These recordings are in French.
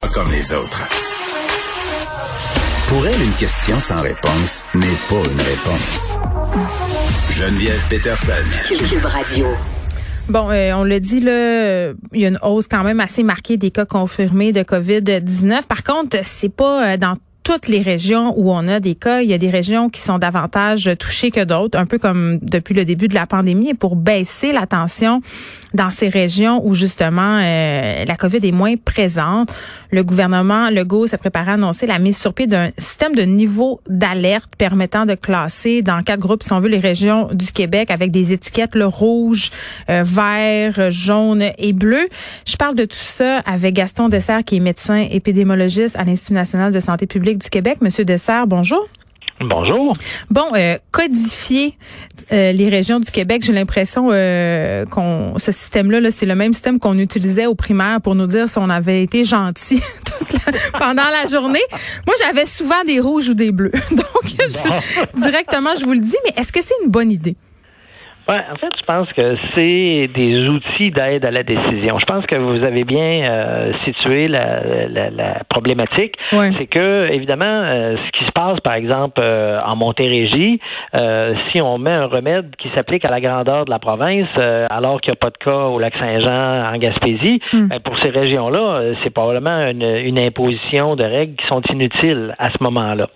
Pas comme les autres. Pour elle, une question sans réponse n'est pas une réponse. Geneviève Peterson. Cube Radio. Bon, euh, on l'a dit, là, il y a une hausse quand même assez marquée des cas confirmés de COVID-19. Par contre, c'est pas euh, dans toutes les régions où on a des cas, il y a des régions qui sont davantage touchées que d'autres, un peu comme depuis le début de la pandémie. Et pour baisser la tension dans ces régions où justement euh, la COVID est moins présente, le gouvernement Legault se prépare à annoncer la mise sur pied d'un système de niveau d'alerte permettant de classer dans quatre groupes, si on veut, les régions du Québec avec des étiquettes le rouge, euh, vert, jaune et bleu. Je parle de tout ça avec Gaston Dessert, qui est médecin épidémiologiste à l'Institut national de santé publique du Québec. Monsieur Dessert, bonjour. Bonjour. Bon, euh, codifier euh, les régions du Québec, j'ai l'impression euh, qu'on ce système-là, -là, c'est le même système qu'on utilisait au primaire pour nous dire si on avait été gentil pendant la journée. Moi, j'avais souvent des rouges ou des bleus. Donc, directement, je vous le dis, mais est-ce que c'est une bonne idée? Ouais, en fait, je pense que c'est des outils d'aide à la décision. Je pense que vous avez bien euh, situé la, la, la problématique. C'est que, évidemment, euh, ce qui se passe, par exemple, euh, en Montérégie, si on met un remède qui s'applique à la grandeur de la province, alors qu'il n'y a pas de cas au lac Saint-Jean, en Gaspésie, hmm. ben, pour ces régions-là, c'est probablement une, une, imposition de règles qui sont inutiles à ce moment-là.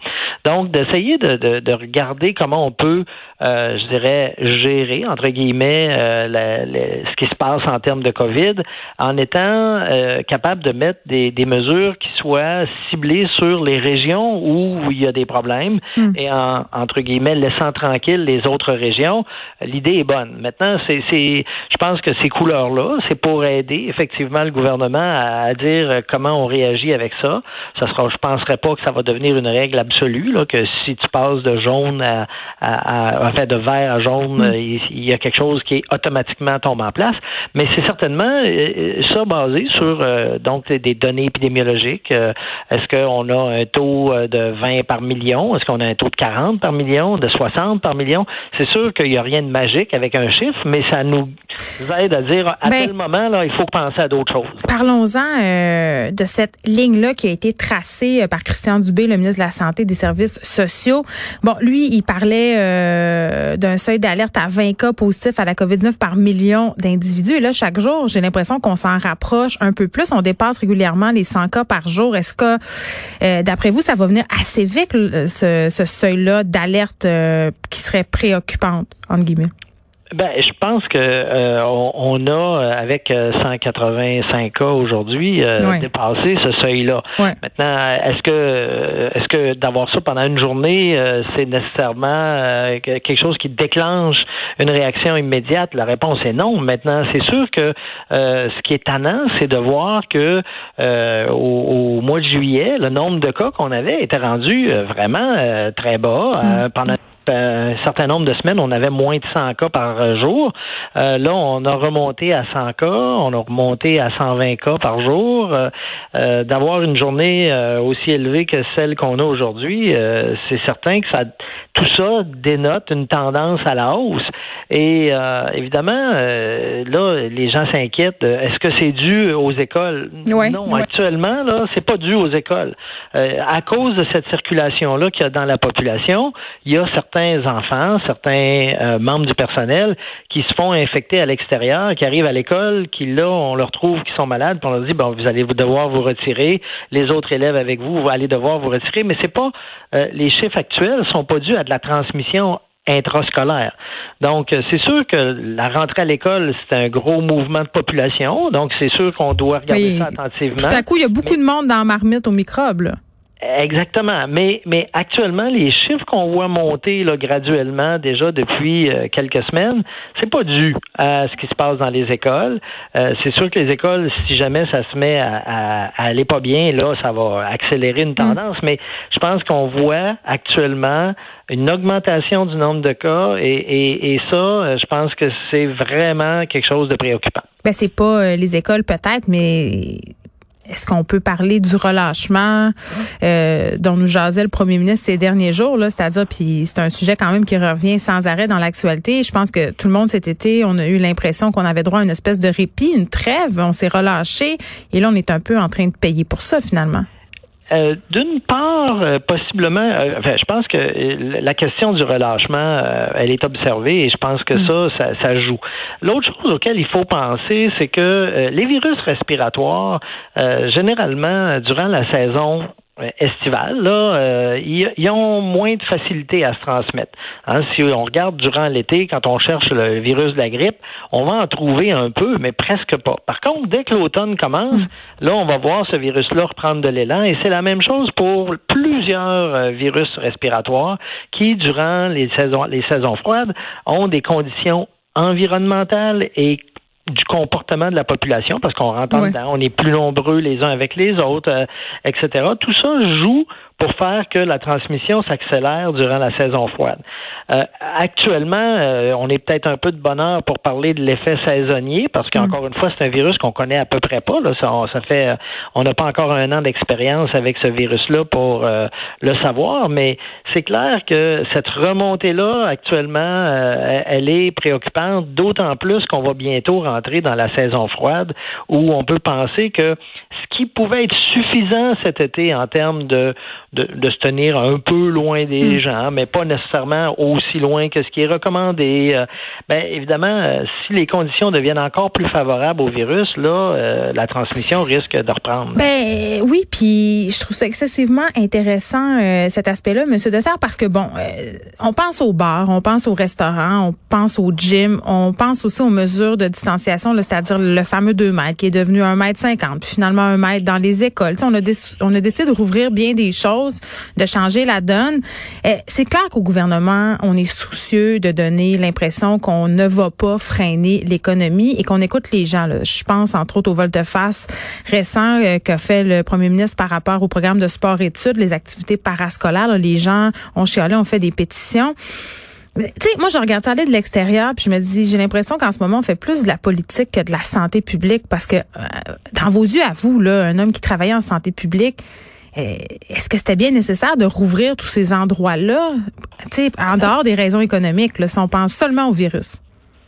Donc, d'essayer de, de, de regarder comment on peut, je dirais, gérer entre guillemets, euh, ce qui se passe en termes de COVID, en étant euh, capable de mettre des, des, mesures qui soient ciblées sur les régions où il y a des problèmes hmm. et en, entre guillemets, laissant tranquille les autres régions. L'idée est bonne. Maintenant, c'est, je pense que ces couleurs-là, c'est pour aider effectivement le gouvernement à, dire comment on réagit avec ça. Ça sera, je penserais pas que ça va devenir une règle absolue, là, que si tu passes de jaune à, à, à, de vert à jaune, hmm il y a quelque chose qui est automatiquement tombé en place. Mais c'est certainement euh, euh, ça basé sur euh, donc des données épidémiologiques. Est-ce qu'on a un taux de 20 par million? Est-ce qu'on a un taux de 40 par million, de 60 par million? C'est sûr qu'il n'y a rien de magique avec un chiffre, mais ça nous aide à dire à ben, tel moment, là, il faut penser à d'autres choses. Parlons-en de cette ligne-là qui a été tracée par Christian Dubé, le ministre de la Santé et des Services sociaux. Bon, lui, il parlait d'un seuil d'alerte à 20 cas positifs à la COVID-19 par million d'individus. Et là, chaque jour, j'ai l'impression qu'on s'en rapproche un peu plus. On dépasse régulièrement les 100 cas par jour. Est-ce que, euh, d'après vous, ça va venir assez vite, ce, seuil-là d'alerte euh, qui serait préoccupante, entre guillemets? Ben, je pense que euh, on, a avec 185 cas aujourd'hui dépassé ce seuil-là. Maintenant, est-ce que est-ce que d'avoir ça pendant une journée, c'est nécessairement quelque chose qui déclenche une réaction immédiate? La réponse est non. Maintenant, c'est sûr que ce qui est tannant, c'est de voir que au, mois de juillet, le nombre de cas qu'on avait était rendu vraiment très bas mm. pendant un certain nombre de semaines, on avait moins de 100 cas par jour. Euh, là, on a remonté à 100 cas, on a remonté à 120 cas par jour. Euh, euh, d'avoir une journée aussi élevée que celle qu'on a aujourd'hui, c'est certain que ça, tout ça dénote une tendance à la hausse. Et évidemment, là, les gens s'inquiètent. Est-ce que c'est dû aux écoles? Non, actuellement, là, c'est pas dû aux écoles. à cause de cette circulation-là qu'il y a dans la population, il y a certains certains enfants, certains euh, membres du personnel qui se font infecter à l'extérieur, qui arrivent à l'école, qui là, on leur trouve qu'ils sont malades, puis on leur dit bon, vous allez devoir vous retirer, les autres élèves avec vous, vous allez devoir vous retirer, mais c'est pas euh, les chiffres actuels sont pas dus à de la transmission intrascolaire. Donc, euh, c'est sûr que la rentrée à l'école, c'est un gros mouvement de population. Donc, c'est sûr qu'on doit regarder ça attentivement. Tout à coup, il y a beaucoup de monde dans la marmite aux microbes. Là. Exactement. Mais, mais actuellement, les chiffres qu'on voit monter là, graduellement déjà depuis euh, quelques semaines, c'est pas dû à ce qui se passe dans les écoles. Euh, c'est sûr que les écoles, si jamais ça se met à, à, aller pas bien, là, ça va accélérer une mm. tendance. Mais je pense qu'on voit actuellement une augmentation du nombre de cas et, et, et ça, euh, je pense que c'est vraiment quelque chose de préoccupant. Ben c'est pas les écoles peut-être, mais est-ce qu'on peut parler du relâchement euh, dont nous jasait le premier ministre ces derniers jours, là, c'est-à-dire, puis c'est un sujet quand même qui revient sans arrêt dans l'actualité. Je pense que tout le monde cet été, on a eu l'impression qu'on avait droit à une espèce de répit, une trêve, on s'est relâché, et là, on est un peu en train de payer pour ça finalement. Euh, d'une part, euh, possiblement, euh, enfin, je pense que la question du relâchement, elle est observée et je pense que mm. ça, ça, joue. L'autre chose auquel il faut penser, c'est que les virus respiratoires, généralement, durant la saison, estivale, là, euh, ils, ont moins de facilité à se transmettre. Hein, si on regarde durant l'été, quand on cherche le virus de la grippe, on va en trouver un peu, mais presque pas. Par contre, dès que l'automne commence, hmm. là, on va voir ce virus-là reprendre de l'élan, et c'est la même chose pour plusieurs euh, virus respiratoires qui, durant les saisons, les saisons froides, ont des conditions environnementales et du comportement de la population, parce qu'on rentre dedans, on est plus nombreux les uns avec les autres, euh, etc. Tout ça joue pour faire que la transmission s'accélère durant la saison froide. Euh, actuellement, euh, on est peut-être un peu de bonheur pour parler de l'effet saisonnier, parce qu'encore mm. une fois, c'est un virus qu'on connaît à peu près pas. Là. Ça, ça fait, euh, on n'a pas encore un an d'expérience avec ce virus-là pour le savoir, mais c'est clair que cette remontée-là, actuellement, elle est préoccupante, d'autant plus qu'on va bientôt rentrer dans la saison froide, où on peut penser que ce qui pouvait être suffisant cet été en termes de de, se tenir un peu loin des hmm. gens, mais pas nécessairement aussi loin que ce qui est recommandé. Euh, ben évidemment, euh, si les conditions deviennent encore plus favorables au virus, là, euh, la transmission risque de reprendre. Ben oui, puis je trouve ça excessivement intéressant cet aspect-là, Monsieur Dessert, parce que bon, on pense au bar, on pense au restaurant, on pense au gym, on pense aussi aux mesures de distanciation, c'est-à-dire le fameux 2 mètres qui est devenu 1 mètre 50, puis finalement 1 mètre dans les écoles. on a, on a décidé de rouvrir bien des choses de changer la donne. Eh, c'est clair qu'au gouvernement, on est soucieux de donner l'impression qu'on ne va pas freiner l'économie et qu'on écoute les gens. Je pense entre autres au volte-face récent euh, qu'a fait le premier ministre par rapport au programme de sport-études, les activités parascolaires. les gens ont chialé, ont fait des pétitions. Tu sais, moi, je regarde ça aller de l'extérieur, puis je me dis, j'ai l'impression qu'en ce moment, on fait plus de la politique que de la santé publique, parce que euh, dans vos yeux, à vous, là, un homme qui travaillait en santé publique, est-ce que c'était bien nécessaire de rouvrir tous ces endroits-là, en dehors des raisons économiques, là, si on pense seulement au virus?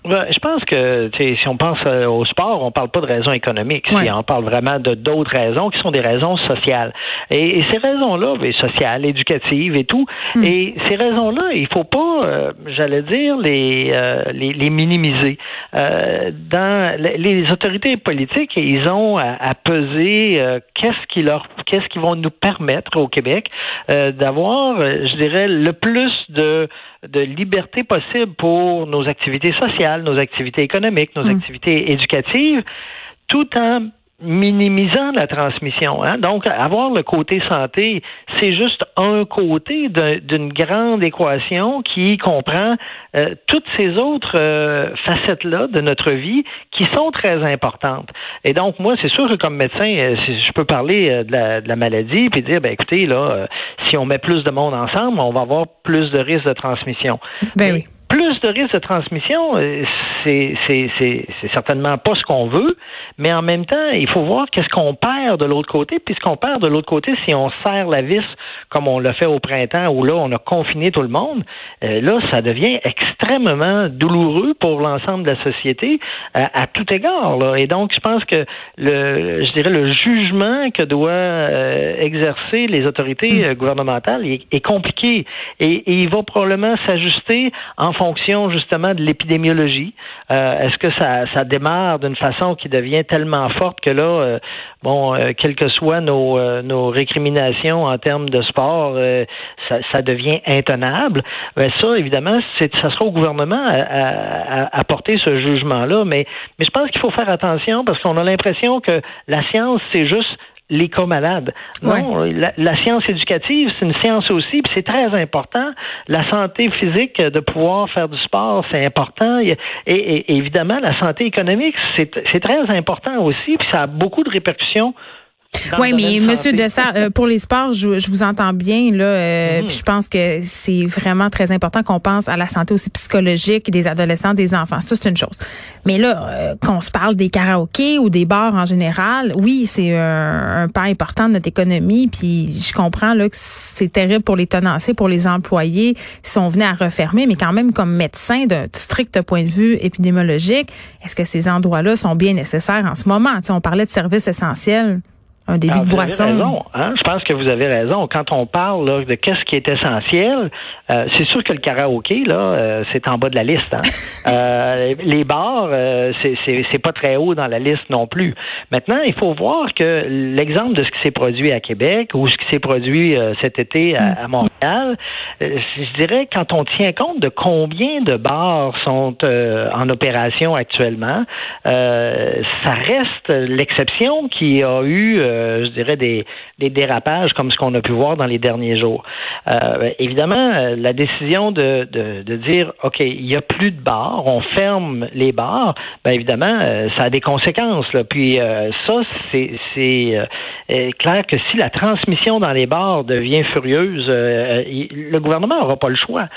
Je pense que si on pense euh, au sport, on parle pas de raisons économiques. Si on parle vraiment de d'autres raisons qui sont des raisons sociales. Et, ces raisons-là, sociales, éducatives et tout. Hmm. Et ces raisons-là, il faut pas, euh, j'allais dire, les, euh, les, les, minimiser. dans les autorités politiques, ils ont à, peser qu'est-ce qui leur, qu'est-ce qui vont nous permettre au Québec d'avoir, je dirais, le plus de de liberté possible pour nos activités sociales, nos activités économiques, nos mm. activités éducatives, tout en minimisant la transmission. Hein? Donc, avoir le côté santé, c'est juste un côté d'une grande équation qui comprend euh, toutes ces autres euh, facettes-là de notre vie qui sont très importantes. Et donc, moi, c'est sûr que comme médecin, euh, je peux parler de la, de, la, maladie puis dire, ben écoutez, là, si on met plus de monde ensemble, on va avoir plus de risques de transmission. Ben oui plus de risques de transmission, euh, c'est, certainement pas ce qu'on veut, mais en même temps, il faut voir qu'est-ce qu'on perd de l'autre côté, puis ce qu'on perd de l'autre côté, si on serre la vis comme on l'a fait au printemps, où là, on a confiné tout le monde, euh, là, ça devient extrêmement douloureux pour l'ensemble de la société euh, à, tout égard. Là. Et donc, je pense que le, je dirais, le jugement que doit exercer les autorités hmm. gouvernementales est, compliqué et, et, il va probablement s'ajuster en fonction justement de l'épidémiologie. Euh, est-ce que ça, ça démarre d'une façon qui devient tellement forte que là, euh, bon, euh, quelles que soient nos, nos récriminations en termes de sport, ça, devient intenable? Mais ça, évidemment, ça sera au gouvernement à, à, à porter ce jugement-là. Mais, mais je pense qu'il faut faire attention parce qu'on a l'impression que la science, c'est juste les cas malades. Non, la, science éducative, c'est une science aussi, puis c'est très important. La santé physique, de pouvoir faire du sport, c'est important. Et, évidemment, la santé économique, c'est très important aussi, puis ça a beaucoup de répercussions Oui, mais Monsieur Dessert, euh, pour les sports, je, je, vous entends bien là. Euh, mhm. Puis je pense que c'est vraiment très important qu'on pense à la santé aussi psychologique des adolescents, des enfants. Ça c'est une chose. Mais là, euh, qu'on se parle des karaokés ou des bars en général, oui, c'est un, un, pas important de notre économie. Puis je comprends là que c'est terrible pour les tenanciers, pour les employés si on venait à refermer. Mais quand même, comme médecin d'un strict point de vue épidémiologique, est-ce que ces endroits-là sont bien nécessaires en ce moment? Sais, On parlait de services essentiels un débit de boisson. Raison, hein? Je pense que vous avez raison. Quand on parle là, de qu'est-ce qui est essentiel, euh, c'est sûr que le karaoké là, euh, c'est en bas de la liste. Hein? euh, les bars, euh, c'est pas très haut dans la liste non plus. Maintenant, il faut voir que l'exemple de ce qui s'est produit à Québec ou ce qui s'est produit cet été à, mm. à Montréal, je dirais quand on tient compte de combien de bars sont en opération actuellement, ça reste l'exception qui a eu euh, je dirais, des, dérapages comme ce qu'on a pu voir dans les derniers jours. Euh, évidemment, euh, la décision de, de, dire, OK, il n'y a plus de bars, on ferme les bars, bien évidemment, ça a des conséquences. Là. Puis ça, c'est clair que si la transmission dans les bars devient furieuse, le gouvernement n'aura pas le choix.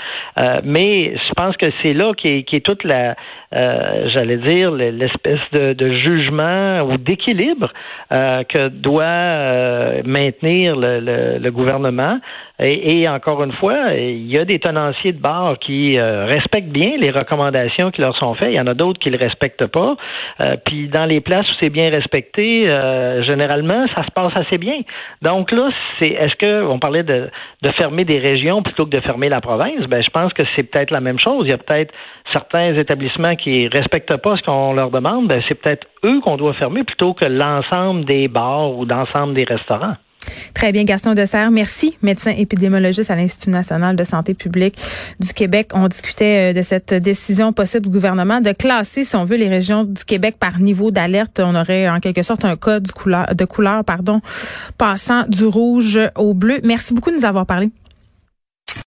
mais je pense que c'est là qui est, toute la, j'allais dire, l'espèce de, de, jugement ou d'équilibre que doit euh, maintenir le, le, gouvernement. Et, et, encore une fois, il y a des tenanciers de bars qui euh, respectent bien les recommandations qui leur sont faites. Il y en a d'autres qui ne le respectent pas. Euh, puis dans les places où c'est bien respecté, généralement, ça se passe assez bien. Donc là, c'est est-ce que on parlait de, de fermer des régions plutôt que de fermer la province? Ben, je pense que c'est peut-être la même chose. Il y a peut-être certains établissements qui respectent pas ce qu'on leur demande. Ben, c'est peut-être eux qu'on doit fermer plutôt que l'ensemble des bars ou d'ensemble des restaurants. Très bien, Gaston Dessert. Merci, médecin épidémiologiste à l'Institut national de santé publique du Québec. On discutait euh, de cette décision possible du gouvernement de classer, si on veut, les régions du Québec par niveau d'alerte. On aurait en quelque sorte un code de couleur, pardon, passant du rouge au bleu. Merci beaucoup de nous avoir parlé.